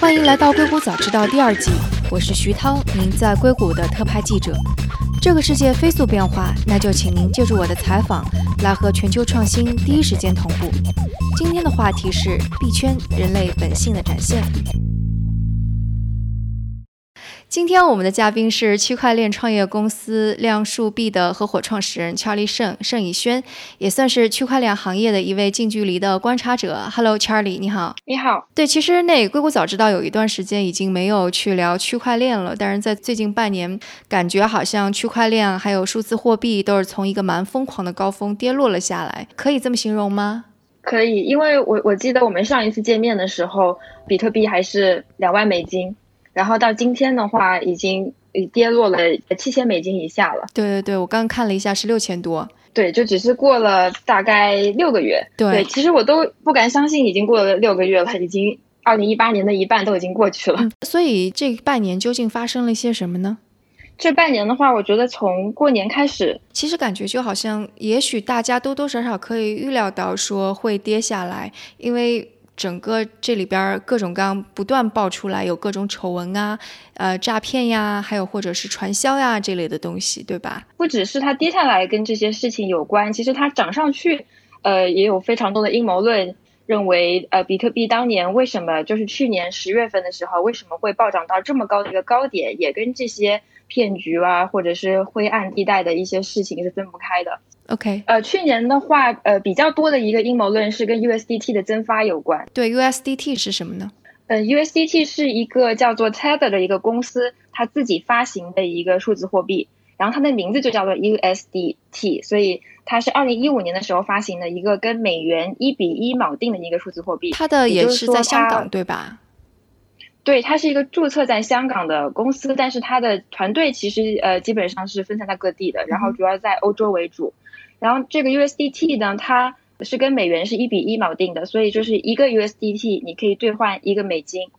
欢迎来到《硅谷早知道》第二季，我是徐涛，您在硅谷的特派记者。这个世界飞速变化，那就请您借助我的采访，来和全球创新第一时间同步。今天的话题是币圈人类本性的展现。今天我们的嘉宾是区块链创业公司量数币的合伙创始人 Charlie 盛盛以轩，也算是区块链行业的一位近距离的观察者。Hello Charlie，你好。你好。对，其实那硅谷早知道有一段时间已经没有去聊区块链了，但是在最近半年，感觉好像区块链还有数字货币都是从一个蛮疯狂的高峰跌落了下来，可以这么形容吗？可以，因为我我记得我们上一次见面的时候，比特币还是两万美金。然后到今天的话，已经跌落了七千美金以下了。对对对，我刚刚看了一下，是六千多。对，就只是过了大概六个月。对，其实我都不敢相信，已经过了六个月了，已经二零一八年的一半都已经过去了。所以这半年究竟发生了一些什么呢？这半年的话，我觉得从过年开始，其实感觉就好像，也许大家多多少少可以预料到说会跌下来，因为。整个这里边各种各样不断爆出来，有各种丑闻啊，呃，诈骗呀，还有或者是传销呀这类的东西，对吧？不只是它跌下来跟这些事情有关，其实它涨上去，呃，也有非常多的阴谋论认为，呃，比特币当年为什么就是去年十月份的时候为什么会暴涨到这么高的一个高点，也跟这些骗局啊，或者是灰暗地带的一些事情是分不开的。OK，呃，去年的话，呃，比较多的一个阴谋论是跟 USDT 的增发有关。对，USDT 是什么呢？呃，USDT 是一个叫做 Tether 的一个公司，它自己发行的一个数字货币，然后它的名字就叫做 USDT，所以它是二零一五年的时候发行的一个跟美元一比一锚定的一个数字货币。它的也是在香港对吧？对，它是一个注册在香港的公司，但是它的团队其实呃基本上是分散在各地的，然后主要在欧洲为主。然后这个 USDT 呢，它是跟美元是一比一锚定的，所以就是一个 USDT 你可以兑换一个美金。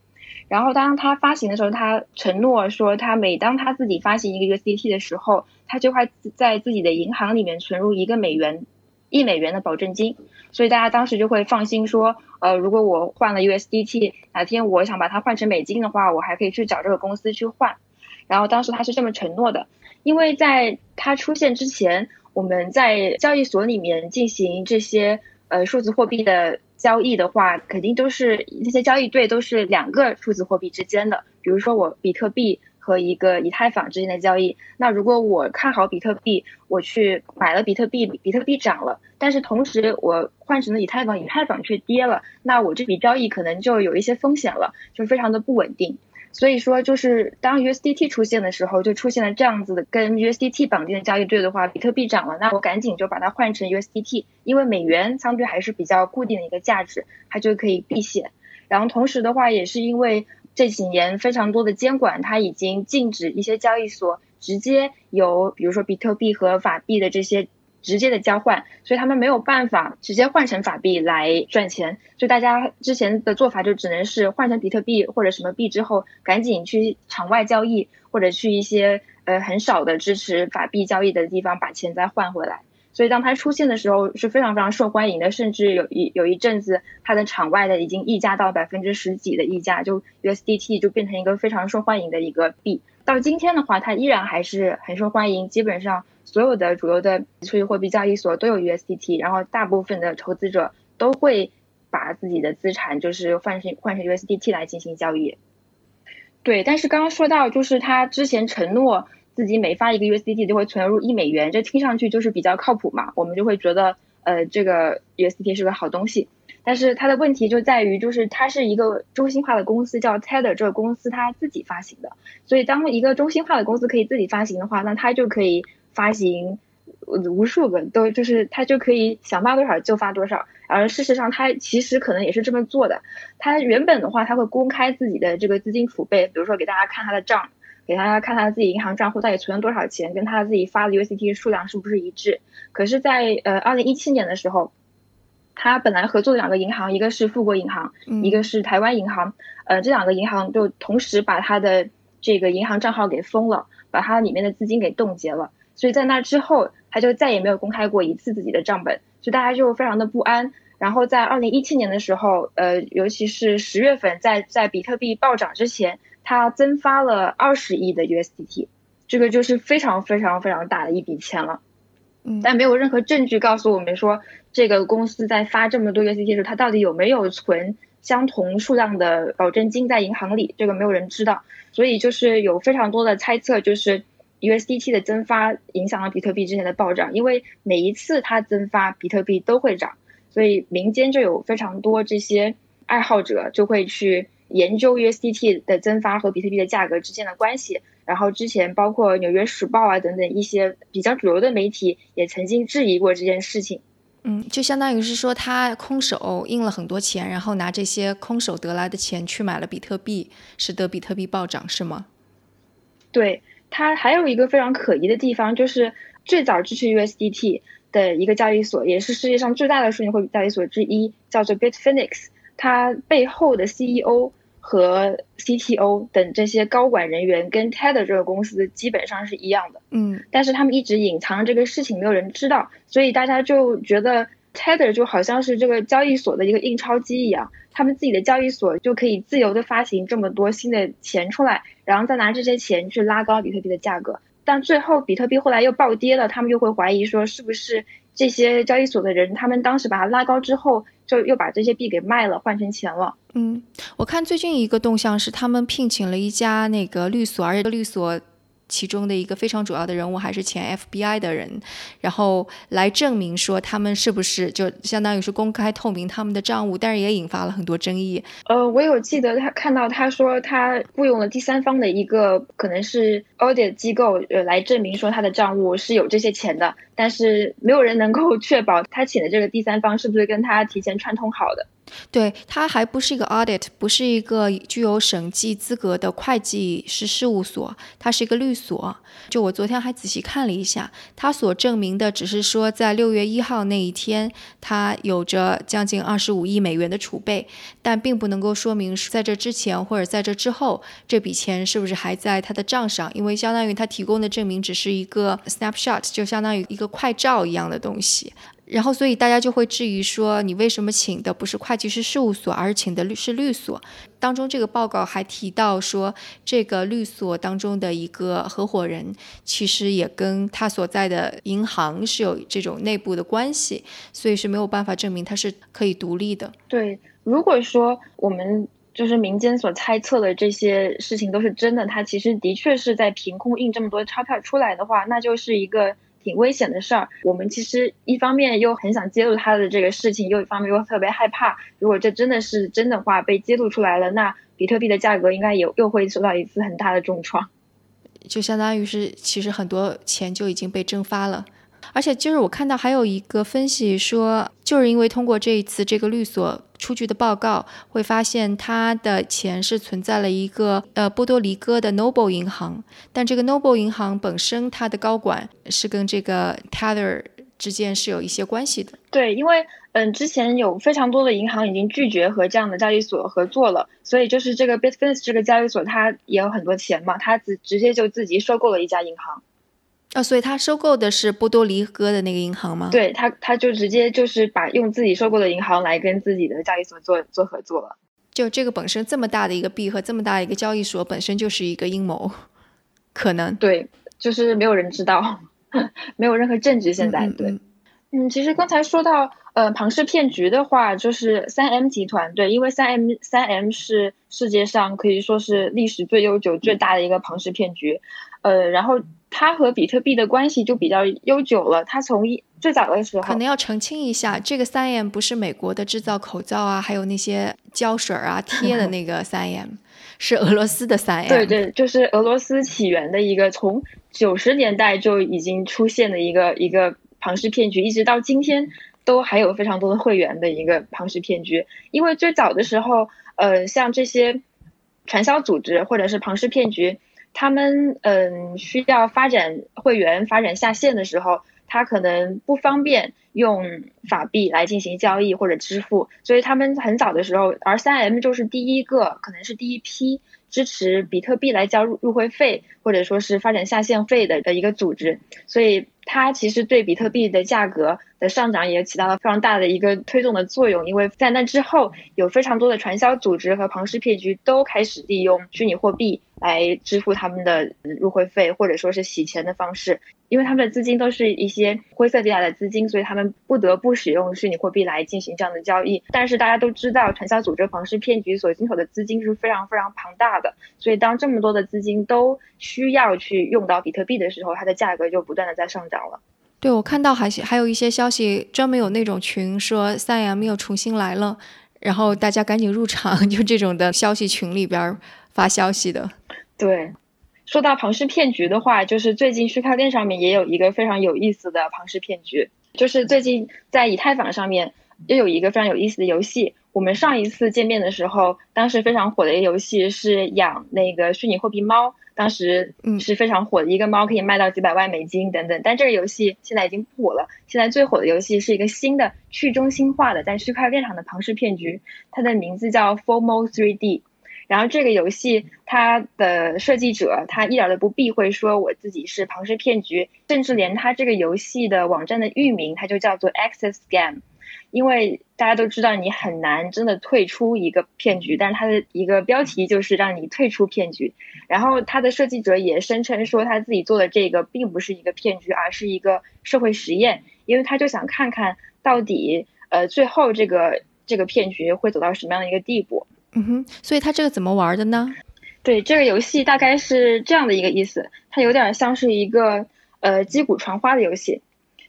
然后当它发行的时候，它承诺说，它每当它自己发行一个 USDT 的时候，它就会在自己的银行里面存入一个美元一美元的保证金。所以大家当时就会放心说，呃，如果我换了 USDT，哪天我想把它换成美金的话，我还可以去找这个公司去换。然后当时他是这么承诺的，因为在它出现之前。我们在交易所里面进行这些呃数字货币的交易的话，肯定都是那些交易对都是两个数字货币之间的。比如说我比特币和一个以太坊之间的交易，那如果我看好比特币，我去买了比特币，比特币涨了，但是同时我换成了以太坊，以太坊却跌了，那我这笔交易可能就有一些风险了，就非常的不稳定。所以说，就是当 USDT 出现的时候，就出现了这样子的跟 USDT 绑定的交易对的话，比特币涨了，那我赶紧就把它换成 USDT，因为美元相对还是比较固定的一个价值，它就可以避险。然后同时的话，也是因为这几年非常多的监管，它已经禁止一些交易所直接由比如说比特币和法币的这些。直接的交换，所以他们没有办法直接换成法币来赚钱，所以大家之前的做法就只能是换成比特币或者什么币之后，赶紧去场外交易，或者去一些呃很少的支持法币交易的地方把钱再换回来。所以当它出现的时候是非常非常受欢迎的，甚至有一有一阵子它的场外的已经溢价到百分之十几的溢价，就 USDT 就变成一个非常受欢迎的一个币。到今天的话，它依然还是很受欢迎，基本上。所有的主流的数字货币交易所都有 USDT，然后大部分的投资者都会把自己的资产就是换成换成 USDT 来进行交易。对，但是刚刚说到就是他之前承诺自己每发一个 USDT 就会存入一美元，这听上去就是比较靠谱嘛，我们就会觉得呃这个 USDT 是个好东西。但是它的问题就在于就是它是一个中心化的公司叫 Tether 这个公司它自己发行的，所以当一个中心化的公司可以自己发行的话，那它就可以。发行无数个都就是他就可以想发多少就发多少，而事实上他其实可能也是这么做的。他原本的话他会公开自己的这个资金储备，比如说给大家看他的账，给大家看他自己银行账户到底存了多少钱，跟他自己发的 USDT 数量是不是一致。可是，在呃二零一七年的时候，他本来合作的两个银行，一个是富国银行，一个是台湾银行，呃这两个银行就同时把他的这个银行账号给封了，把他里面的资金给冻结了。所以在那之后，他就再也没有公开过一次自己的账本，所以大家就非常的不安。然后在二零一七年的时候，呃，尤其是十月份，在在比特币暴涨之前，他增发了二十亿的 USDT，这个就是非常非常非常大的一笔钱了。嗯，但没有任何证据告诉我们说，这个公司在发这么多 USDT 的时候，它到底有没有存相同数量的保证金在银行里，这个没有人知道。所以就是有非常多的猜测，就是 USDT 的增发影响了比特币之前的暴涨，因为每一次它增发，比特币都会涨。所以民间就有非常多这些爱好者就会去研究 USDT 的增发和比特币的价格之间的关系。然后之前包括《纽约时报》啊等等一些比较主流的媒体也曾经质疑过这件事情。嗯，就相当于是说他空手印了很多钱，然后拿这些空手得来的钱去买了比特币，使得比特币暴涨，是吗？对，它还有一个非常可疑的地方，就是最早支持 USDT。的一个交易所，也是世界上最大的数字货币交易所之一，叫做 Bitfinex。它背后的 CEO 和 CTO 等这些高管人员跟 Tether 这个公司基本上是一样的。嗯，但是他们一直隐藏这个事情，没有人知道，所以大家就觉得 Tether 就好像是这个交易所的一个印钞机一样，他们自己的交易所就可以自由的发行这么多新的钱出来，然后再拿这些钱去拉高比特币的价格。但最后比特币后来又暴跌了，他们又会怀疑说是不是这些交易所的人，他们当时把它拉高之后，就又把这些币给卖了，换成钱了。嗯，我看最近一个动向是他们聘请了一家那个律所，而且律所。其中的一个非常主要的人物还是前 FBI 的人，然后来证明说他们是不是就相当于是公开透明他们的账务，但是也引发了很多争议。呃，我有记得他看到他说他雇佣了第三方的一个可能是 audit 机构，呃，来证明说他的账务是有这些钱的，但是没有人能够确保他请的这个第三方是不是跟他提前串通好的。对，它还不是一个 audit，不是一个具有审计资格的会计师事务所，它是一个律所。就我昨天还仔细看了一下，它所证明的只是说，在六月一号那一天，它有着将近二十五亿美元的储备，但并不能够说明在这之前或者在这之后，这笔钱是不是还在他的账上，因为相当于他提供的证明只是一个 snapshot，就相当于一个快照一样的东西。然后，所以大家就会质疑说，你为什么请的不是会计师事务所，而是请的律师律所？当中这个报告还提到说，这个律所当中的一个合伙人，其实也跟他所在的银行是有这种内部的关系，所以是没有办法证明他是可以独立的。对，如果说我们就是民间所猜测的这些事情都是真的，他其实的确是在凭空印这么多钞票出来的话，那就是一个。挺危险的事儿，我们其实一方面又很想揭露他的这个事情，又一方面又特别害怕，如果这真的是真的话被揭露出来了，那比特币的价格应该也又会受到一次很大的重创，就相当于是其实很多钱就已经被蒸发了。而且就是我看到还有一个分析说，就是因为通过这一次这个律所出具的报告，会发现他的钱是存在了一个呃波多黎各的 Noble 银行，但这个 Noble 银行本身它的高管是跟这个 Tether 之间是有一些关系的。对，因为嗯之前有非常多的银行已经拒绝和这样的交易所合作了，所以就是这个 Bitfinex 这个交易所它也有很多钱嘛，它直直接就自己收购了一家银行。啊，所以他收购的是波多黎各的那个银行吗？对他，他就直接就是把用自己收购的银行来跟自己的交易所做做合作了。就这个本身这么大的一个币和这么大一个交易所本身就是一个阴谋，可能对，就是没有人知道，没有任何证据。现在对，嗯，其实刚才说到呃庞氏骗局的话，就是三 M 集团对，因为三 M 三 M 是世界上可以说是历史最悠久、最大的一个庞氏骗局，呃，然后。它和比特币的关系就比较悠久了。它从一最早的时候，可能要澄清一下，这个三 M 不是美国的制造口罩啊，还有那些胶水啊 贴的那个三 M，是俄罗斯的三 M。对对，就是俄罗斯起源的一个，从九十年代就已经出现的一个一个庞氏骗局，一直到今天都还有非常多的会员的一个庞氏骗局。因为最早的时候，呃，像这些传销组织或者是庞氏骗局。他们嗯需要发展会员、发展下线的时候，他可能不方便用法币来进行交易或者支付，所以他们很早的时候，而三 M 就是第一个，可能是第一批支持比特币来交入入会费或者说是发展下线费的的一个组织，所以它其实对比特币的价格的上涨也起到了非常大的一个推动的作用，因为在那之后，有非常多的传销组织和庞氏骗局都开始利用虚拟货币来支付他们的入会费，或者说是洗钱的方式。因为他们的资金都是一些灰色地带的资金，所以他们不得不使用虚拟货币来进行这样的交易。但是大家都知道，传销组织、庞氏骗局所经手的资金是非常非常庞大的，所以当这么多的资金都需要去用到比特币的时候，它的价格就不断的在上涨了。对，我看到还还有一些消息，专门有那种群说三 M 又重新来了，然后大家赶紧入场，就这种的消息群里边发消息的。对。说到庞氏骗局的话，就是最近区块链上面也有一个非常有意思的庞氏骗局，就是最近在以太坊上面又有一个非常有意思的游戏。我们上一次见面的时候，当时非常火的一个游戏是养那个虚拟货币猫，当时是非常火的一个猫，可以卖到几百万美金等等。但这个游戏现在已经不火了，现在最火的游戏是一个新的去中心化的在区块链上的庞氏骗局，它的名字叫 Formal 3D。然后这个游戏它的设计者他一点都不避讳说我自己是庞氏骗局，甚至连他这个游戏的网站的域名它就叫做 Access Scam，因为大家都知道你很难真的退出一个骗局，但是它的一个标题就是让你退出骗局。然后它的设计者也声称说他自己做的这个并不是一个骗局，而是一个社会实验，因为他就想看看到底呃最后这个这个骗局会走到什么样的一个地步。嗯哼，所以他这个怎么玩的呢？对，这个游戏大概是这样的一个意思，它有点像是一个呃击鼓传花的游戏。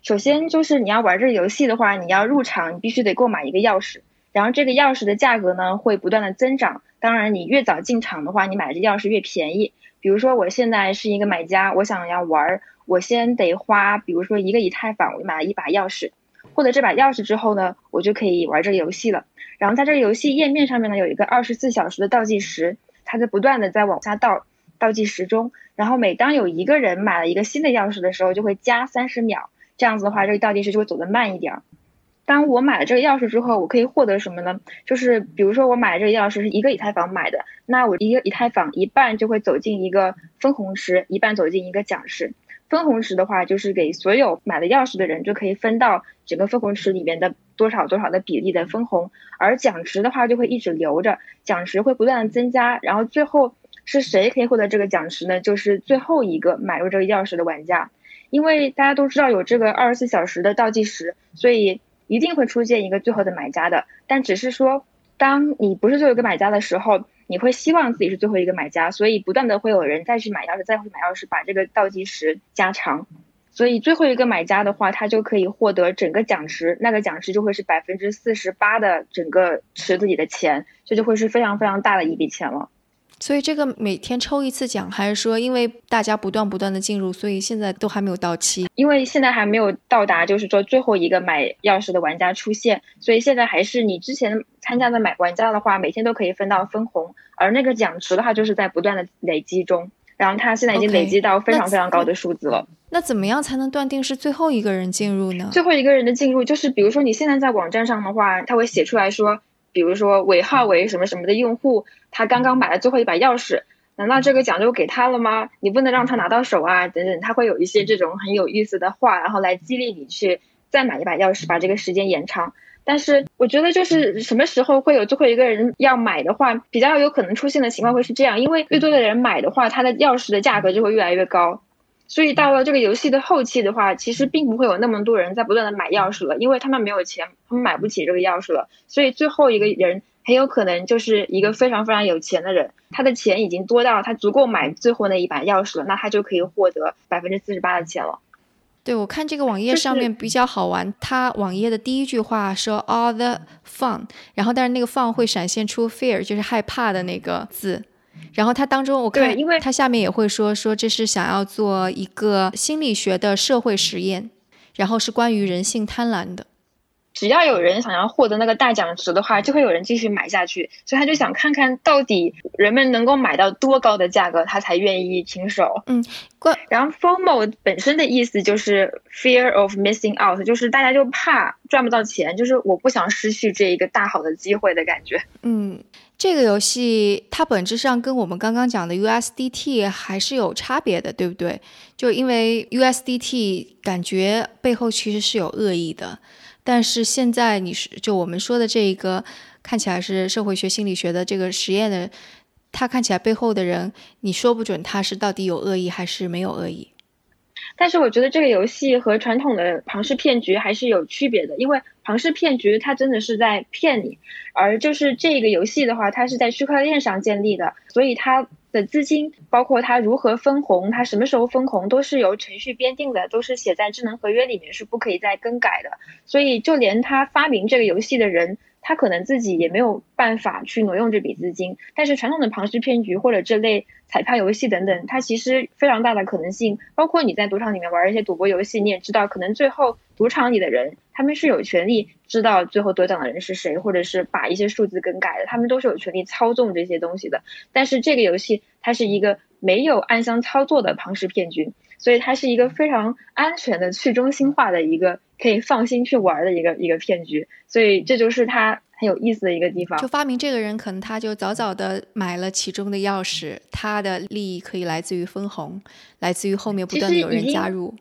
首先就是你要玩这个游戏的话，你要入场，你必须得购买一个钥匙，然后这个钥匙的价格呢会不断的增长。当然，你越早进场的话，你买的这钥匙越便宜。比如说我现在是一个买家，我想要玩，我先得花，比如说一个以太坊，我买了一把钥匙，获得这把钥匙之后呢，我就可以玩这个游戏了。然后在这个游戏页面上面呢，有一个二十四小时的倒计时，它在不断的在往下倒倒计时中。然后每当有一个人买了一个新的钥匙的时候，就会加三十秒。这样子的话，这个倒计时就会走得慢一点。当我买了这个钥匙之后，我可以获得什么呢？就是比如说我买这个钥匙是一个以太坊买的，那我一个以太坊一半就会走进一个分红池，一半走进一个奖池。分红池的话，就是给所有买了钥匙的人就可以分到整个分红池里面的多少多少的比例的分红，而奖池的话就会一直留着，奖池会不断的增加，然后最后是谁可以获得这个奖池呢？就是最后一个买入这个钥匙的玩家，因为大家都知道有这个二十四小时的倒计时，所以一定会出现一个最后的买家的，但只是说当你不是最后一个买家的时候。你会希望自己是最后一个买家，所以不断的会有人再去买钥匙，再去买钥匙，把这个倒计时加长。所以最后一个买家的话，他就可以获得整个奖池，那个奖池就会是百分之四十八的整个池子里的钱，这就会是非常非常大的一笔钱了。所以这个每天抽一次奖，还是说因为大家不断不断的进入，所以现在都还没有到期？因为现在还没有到达，就是说最后一个买钥匙的玩家出现，所以现在还是你之前参加的买玩家的话，每天都可以分到分红，而那个奖池的话，就是在不断的累积中，然后它现在已经累积到非常非常高的数字了。那怎么样才能断定是最后一个人进入呢？最后一个人的进入，就是比如说你现在在网站上的话，他会写出来说。比如说尾号为什么什么的用户，他刚刚买了最后一把钥匙，难道这个奖就给他了吗？你不能让他拿到手啊，等等，他会有一些这种很有意思的话，然后来激励你去再买一把钥匙，把这个时间延长。但是我觉得就是什么时候会有最后一个人要买的话，比较有可能出现的情况会是这样，因为越多的人买的话，它的钥匙的价格就会越来越高。所以到了这个游戏的后期的话，其实并不会有那么多人在不断的买钥匙了，因为他们没有钱，他们买不起这个钥匙了。所以最后一个人很有可能就是一个非常非常有钱的人，他的钱已经多到他足够买最后那一把钥匙了，那他就可以获得百分之四十八的钱了。对，我看这个网页上面比较好玩，它网页的第一句话说 all the fun，然后但是那个 fun 会闪现出 fear，就是害怕的那个字。然后它当中，我看，因为它下面也会说说这是想要做一个心理学的社会实验，然后是关于人性贪婪的。只要有人想要获得那个大奖池的话，就会有人继续买下去，所以他就想看看到底人们能够买到多高的价格，他才愿意停手。嗯，关。然后 FOMO 本身的意思就是 fear of missing out，就是大家就怕赚不到钱，就是我不想失去这一个大好的机会的感觉。嗯。这个游戏它本质上跟我们刚刚讲的 USDT 还是有差别的，对不对？就因为 USDT 感觉背后其实是有恶意的，但是现在你是就我们说的这一个看起来是社会学心理学的这个实验的，它看起来背后的人，你说不准他是到底有恶意还是没有恶意。但是我觉得这个游戏和传统的庞氏骗局还是有区别的，因为庞氏骗局它真的是在骗你，而就是这个游戏的话，它是在区块链上建立的，所以它的资金包括它如何分红，它什么时候分红都是由程序编定的，都是写在智能合约里面，是不可以再更改的。所以就连他发明这个游戏的人。他可能自己也没有办法去挪用这笔资金，但是传统的庞氏骗局或者这类彩票游戏等等，它其实非常大的可能性。包括你在赌场里面玩一些赌博游戏，你也知道，可能最后赌场里的人他们是有权利知道最后得奖的人是谁，或者是把一些数字更改的，他们都是有权利操纵这些东西的。但是这个游戏它是一个没有暗箱操作的庞氏骗局，所以它是一个非常安全的去中心化的一个。可以放心去玩的一个一个骗局，所以这就是它很有意思的一个地方。就发明这个人，可能他就早早的买了其中的钥匙，他的利益可以来自于分红，来自于后面不断的有人加入。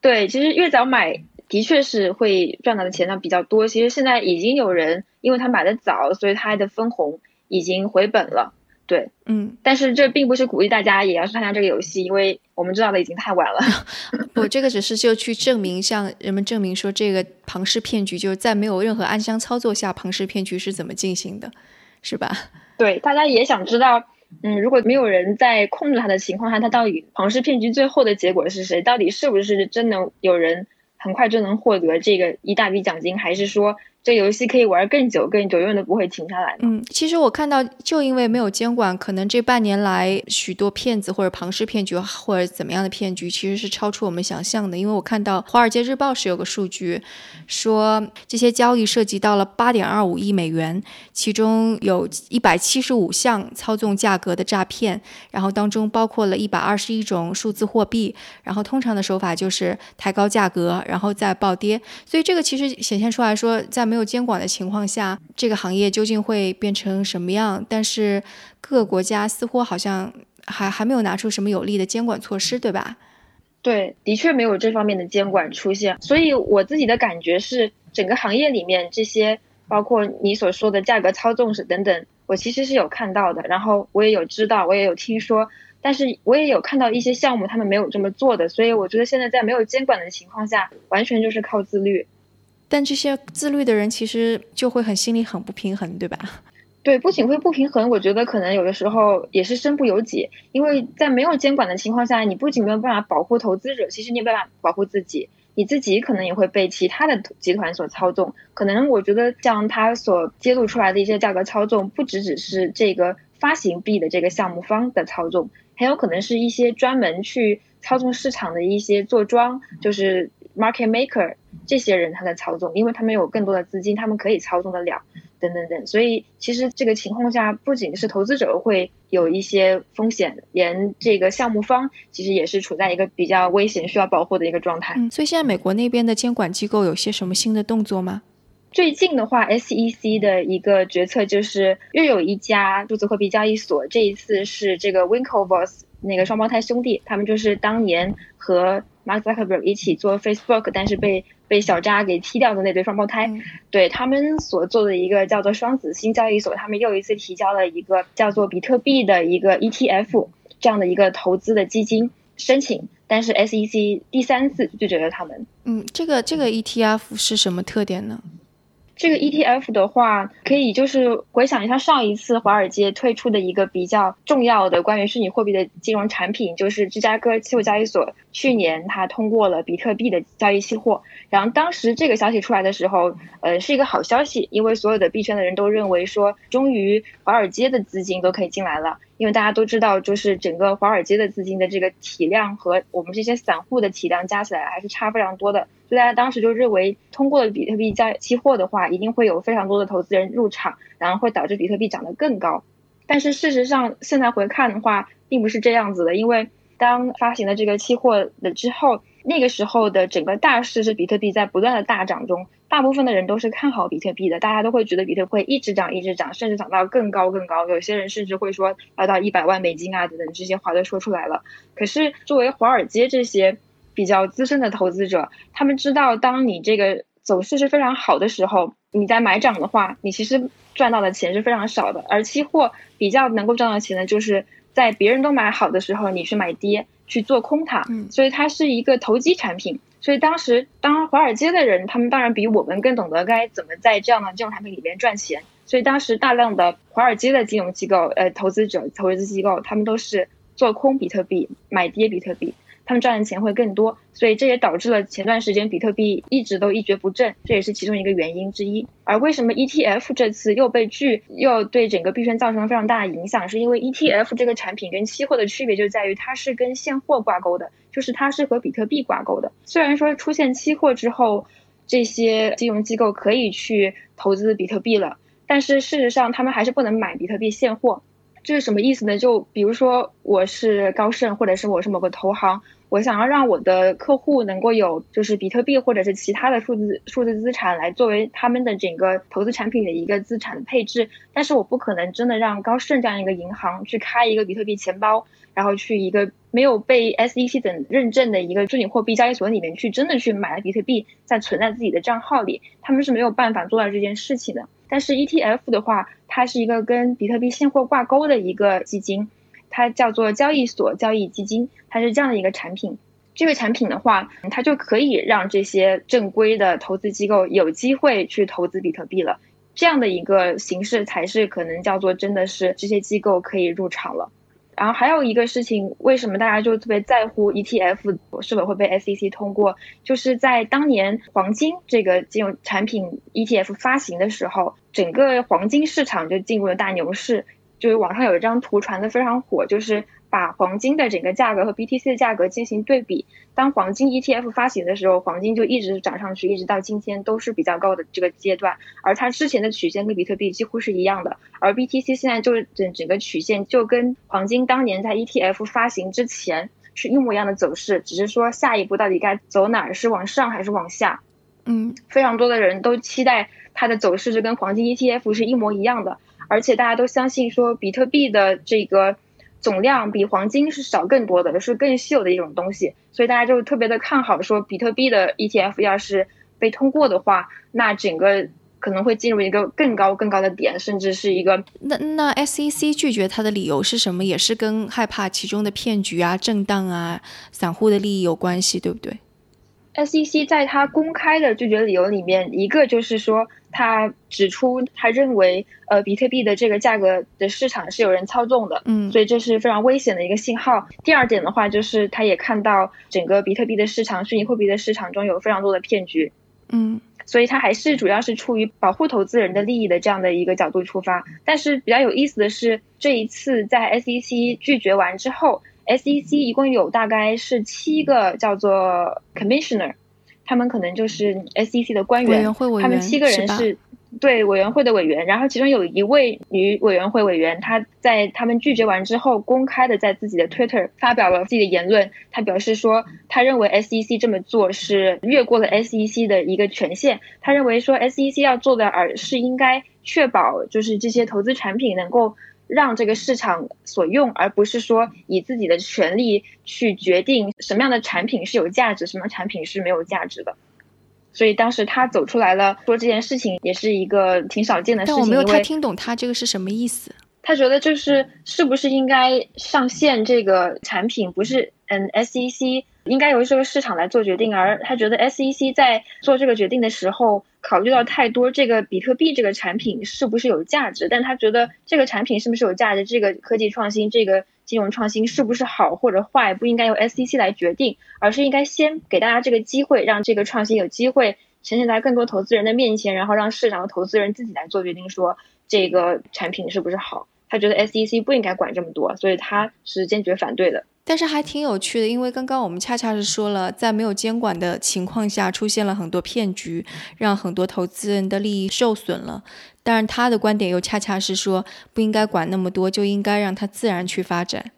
对，其实越早买的确是会赚到的钱呢比较多。其实现在已经有人，因为他买的早，所以他的分红已经回本了。对，嗯，但是这并不是鼓励大家也要去参加这个游戏，因为我们知道的已经太晚了。不，这个只是就去证明，向人们证明说这个庞氏骗局就是在没有任何暗箱操作下，庞氏骗局是怎么进行的，是吧？对，大家也想知道，嗯，如果没有人在控制它的情况下，它到底庞氏骗局最后的结果是谁？到底是不是真的有人很快就能获得这个一大笔奖金，还是说？这游戏可以玩更久，更久，永远都不会停下来。嗯，其实我看到，就因为没有监管，可能这半年来许多骗子或者庞氏骗局或者怎么样的骗局，其实是超出我们想象的。因为我看到《华尔街日报》是有个数据，说这些交易涉及到了八点二五亿美元，其中有一百七十五项操纵价格的诈骗，然后当中包括了一百二十一种数字货币，然后通常的手法就是抬高价格，然后再暴跌。所以这个其实显现出来说，在没有没有监管的情况下，这个行业究竟会变成什么样？但是各个国家似乎好像还还没有拿出什么有力的监管措施，对吧？对，的确没有这方面的监管出现。所以我自己的感觉是，整个行业里面这些，包括你所说的价格操纵是等等，我其实是有看到的，然后我也有知道，我也有听说，但是我也有看到一些项目他们没有这么做的。所以我觉得现在在没有监管的情况下，完全就是靠自律。但这些自律的人其实就会很心里很不平衡，对吧？对，不仅会不平衡，我觉得可能有的时候也是身不由己，因为在没有监管的情况下，你不仅没有办法保护投资者，其实你也没办法保护自己，你自己可能也会被其他的集团所操纵。可能我觉得像他所揭露出来的一些价格操纵，不只只是这个发行币的这个项目方的操纵，很有可能是一些专门去操纵市场的一些坐庄，就是。Market maker 这些人他在操纵，因为他们有更多的资金，他们可以操纵得了，等等等。所以其实这个情况下，不仅是投资者会有一些风险，连这个项目方其实也是处在一个比较危险、需要保护的一个状态。嗯，所以现在美国那边的监管机构有些什么新的动作吗？最近的话，SEC 的一个决策就是又有一家数字货币交易所，这一次是这个 Winklevoss 那个双胞胎兄弟，他们就是当年和 Mark Zuckerberg 一起做 Facebook，但是被被小扎给踢掉的那对双胞胎，对他们所做的一个叫做双子星交易所，他们又一次提交了一个叫做比特币的一个 ETF 这样的一个投资的基金申请，但是 SEC 第三次拒绝了他们。嗯，这个这个 ETF 是什么特点呢？这个 ETF 的话，可以就是回想一下上一次华尔街推出的一个比较重要的关于虚拟货币的金融产品，就是芝加哥期货交易所去年它通过了比特币的交易期货。然后当时这个消息出来的时候，呃，是一个好消息，因为所有的币圈的人都认为说，终于华尔街的资金都可以进来了。因为大家都知道，就是整个华尔街的资金的这个体量和我们这些散户的体量加起来还是差非常多的，所以大家当时就认为，通过了比特币交期货的话，一定会有非常多的投资人入场，然后会导致比特币涨得更高。但是事实上，现在回看的话，并不是这样子的，因为当发行了这个期货的之后，那个时候的整个大势是比特币在不断的大涨中，大部分的人都是看好比特币的，大家都会觉得比特币会一直涨，一直涨，甚至涨到更高更高。有些人甚至会说要到一百万美金啊等等这些话都说出来了。可是作为华尔街这些比较资深的投资者，他们知道，当你这个走势是非常好的时候，你在买涨的话，你其实赚到的钱是非常少的。而期货比较能够赚到钱的，就是在别人都买好的时候，你去买跌。去做空它，所以它是一个投机产品。所以当时，当华尔街的人，他们当然比我们更懂得该怎么在这样的金融产品里面赚钱。所以当时大量的华尔街的金融机构、呃，投资者、投资机构，他们都是做空比特币，买跌比特币。他们赚的钱会更多，所以这也导致了前段时间比特币一直都一蹶不振，这也是其中一个原因之一。而为什么 ETF 这次又被拒，又对整个币圈造成了非常大的影响，是因为 ETF 这个产品跟期货的区别就在于它是跟现货挂钩的，就是它是和比特币挂钩的。虽然说出现期货之后，这些金融机构可以去投资比特币了，但是事实上他们还是不能买比特币现货。这是什么意思呢？就比如说我是高盛，或者是我是某个投行。我想要让我的客户能够有就是比特币或者是其他的数字数字资产来作为他们的整个投资产品的一个资产的配置，但是我不可能真的让高盛这样一个银行去开一个比特币钱包，然后去一个没有被 SEC 等认证的一个虚拟货币交易所里面去真的去买了比特币再存在自己的账号里，他们是没有办法做到这件事情的。但是 ETF 的话，它是一个跟比特币现货挂钩的一个基金。它叫做交易所交易基金，它是这样的一个产品。这个产品的话，它就可以让这些正规的投资机构有机会去投资比特币了。这样的一个形式才是可能叫做真的是这些机构可以入场了。然后还有一个事情，为什么大家就特别在乎 ETF 是否会被 SEC 通过？就是在当年黄金这个金融产品 ETF 发行的时候，整个黄金市场就进入了大牛市。就是网上有一张图传的非常火，就是把黄金的整个价格和 BTC 的价格进行对比。当黄金 ETF 发行的时候，黄金就一直涨上去，一直到今天都是比较高的这个阶段。而它之前的曲线跟比特币几乎是一样的。而 BTC 现在就是整整个曲线就跟黄金当年在 ETF 发行之前是一模一样的走势，只是说下一步到底该走哪儿，是往上还是往下？嗯，非常多的人都期待它的走势是跟黄金 ETF 是一模一样的。而且大家都相信说，比特币的这个总量比黄金是少更多的，是更稀有的一种东西，所以大家就特别的看好说，比特币的 ETF 要是被通过的话，那整个可能会进入一个更高更高的点，甚至是一个。那那 SEC 拒绝它的理由是什么？也是跟害怕其中的骗局啊、震荡啊、散户的利益有关系，对不对？SEC 在他公开的拒绝理由里面，一个就是说，他指出他认为，呃，比特币的这个价格的市场是有人操纵的，嗯，所以这是非常危险的一个信号。第二点的话，就是他也看到整个比特币的市场、虚拟货币的市场中有非常多的骗局，嗯，所以他还是主要是出于保护投资人的利益的这样的一个角度出发。但是比较有意思的是，这一次在 SEC 拒绝完之后。SEC 一共有大概是七个叫做 Commissioner，他们可能就是 SEC 的官员，他们七个人是对委员会的委员。然后其中有一位女委员会委员，她在他们拒绝完之后，公开的在自己的 Twitter 发表了自己的言论。她表示说，她认为 SEC 这么做是越过了 SEC 的一个权限。她认为说，SEC 要做的而是应该确保就是这些投资产品能够。让这个市场所用，而不是说以自己的权利去决定什么样的产品是有价值，什么产品是没有价值的。所以当时他走出来了，说这件事情也是一个挺少见的事情。但我没有太听懂他这个是什么意思。他觉得就是是不是应该上线这个产品，不是嗯 SEC。应该由这个市场来做决定，而他觉得 SEC 在做这个决定的时候，考虑到太多这个比特币这个产品是不是有价值，但他觉得这个产品是不是有价值，这个科技创新，这个金融创新是不是好或者坏，不应该由 SEC 来决定，而是应该先给大家这个机会，让这个创新有机会呈现在更多投资人的面前，然后让市场的投资人自己来做决定，说这个产品是不是好。他觉得 SEC 不应该管这么多，所以他是坚决反对的。但是还挺有趣的，因为刚刚我们恰恰是说了，在没有监管的情况下，出现了很多骗局，让很多投资人的利益受损了。但是他的观点又恰恰是说，不应该管那么多，就应该让它自然去发展。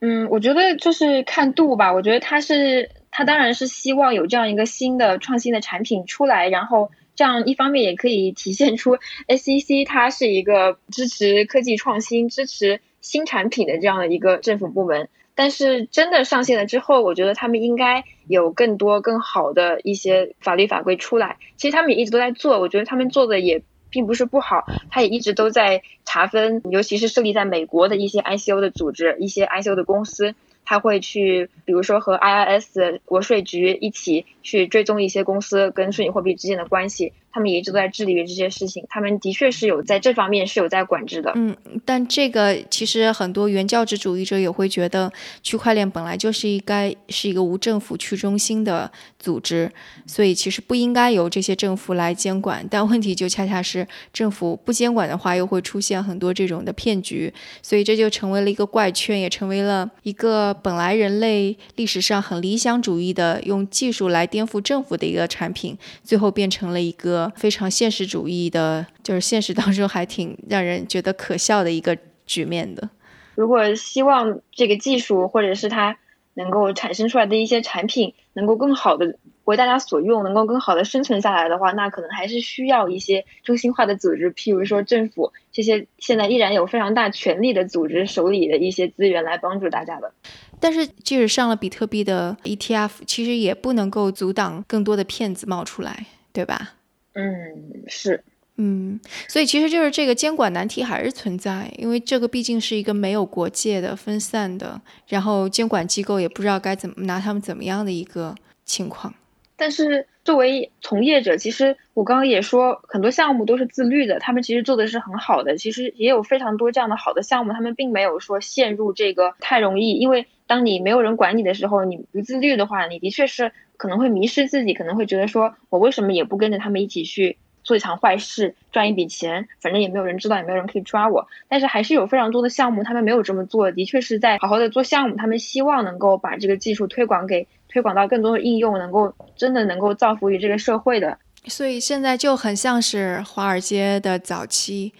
嗯，我觉得就是看度吧。我觉得他是他当然是希望有这样一个新的创新的产品出来，然后这样一方面也可以体现出 SEC 它是一个支持科技创新、支持新产品的这样的一个政府部门。但是真的上线了之后，我觉得他们应该有更多更好的一些法律法规出来。其实他们也一直都在做，我觉得他们做的也并不是不好。他也一直都在查分，尤其是设立在美国的一些 ICO 的组织、一些 ICO 的公司。他会去，比如说和 IRS 国税局一起去追踪一些公司跟虚拟货币之间的关系。他们也一直都在致力于这些事情，他们的确是有在这方面是有在管制的。嗯，但这个其实很多原教旨主义者也会觉得，区块链本来就是应该是一个无政府、去中心的组织，所以其实不应该由这些政府来监管。但问题就恰恰是，政府不监管的话，又会出现很多这种的骗局，所以这就成为了一个怪圈，也成为了一个本来人类历史上很理想主义的用技术来颠覆政府的一个产品，最后变成了一个。非常现实主义的，就是现实当中还挺让人觉得可笑的一个局面的。如果希望这个技术或者是它能够产生出来的一些产品能够更好的为大家所用，能够更好的生存下来的话，那可能还是需要一些中心化的组织，譬如说政府这些现在依然有非常大权力的组织手里的一些资源来帮助大家的。但是，即使上了比特币的 ETF，其实也不能够阻挡更多的骗子冒出来，对吧？嗯，是，嗯，所以其实就是这个监管难题还是存在，因为这个毕竟是一个没有国界的分散的，然后监管机构也不知道该怎么拿他们怎么样的一个情况。但是作为从业者，其实我刚刚也说，很多项目都是自律的，他们其实做的是很好的，其实也有非常多这样的好的项目，他们并没有说陷入这个太容易，因为当你没有人管你的时候，你不自律的话，你的确是。可能会迷失自己，可能会觉得说，我为什么也不跟着他们一起去做一场坏事，赚一笔钱，反正也没有人知道，也没有人可以抓我。但是还是有非常多的项目，他们没有这么做，的确是在好好的做项目，他们希望能够把这个技术推广给推广到更多的应用，能够真的能够造福于这个社会的。所以现在就很像是华尔街的早期，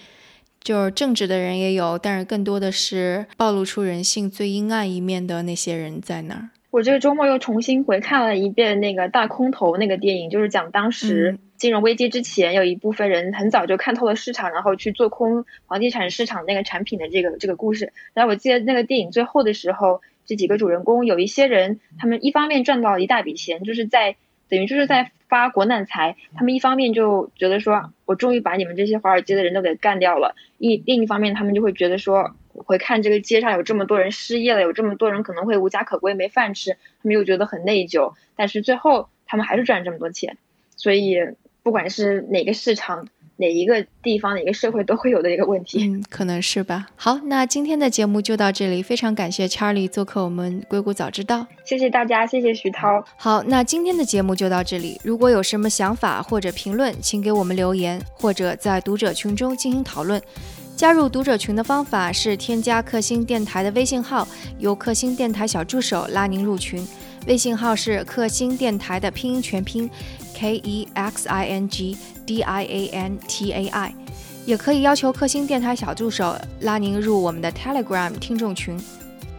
就是正直的人也有，但是更多的是暴露出人性最阴暗一面的那些人在那儿。我这个周末又重新回看了一遍那个大空头那个电影，就是讲当时金融危机之前，有一部分人很早就看透了市场，然后去做空房地产市场那个产品的这个这个故事。然后我记得那个电影最后的时候，这几个主人公有一些人，他们一方面赚到了一大笔钱，就是在等于就是在发国难财；他们一方面就觉得说，我终于把你们这些华尔街的人都给干掉了；一另一方面，他们就会觉得说。会看这个街上有这么多人失业了，有这么多人可能会无家可归没饭吃，他们又觉得很内疚，但是最后他们还是赚这么多钱，所以不管是哪个市场、哪一个地方、哪个社会都会有的一个问题，嗯，可能是吧。好，那今天的节目就到这里，非常感谢 Charlie 做客我们硅谷早知道，谢谢大家，谢谢徐涛。好，那今天的节目就到这里，如果有什么想法或者评论，请给我们留言，或者在读者群中进行讨论。加入读者群的方法是添加克星电台的微信号，由克星电台小助手拉您入群。微信号是克星电台的拼音全拼，K E X I N G D I A N T A I。也可以要求克星电台小助手拉您入我们的 Telegram 听众群。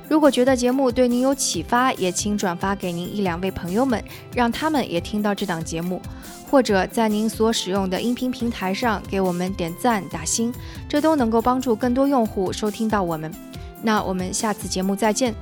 如果觉得节目对您有启发，也请转发给您一两位朋友们，让他们也听到这档节目。或者在您所使用的音频平台上给我们点赞打星，这都能够帮助更多用户收听到我们。那我们下次节目再见。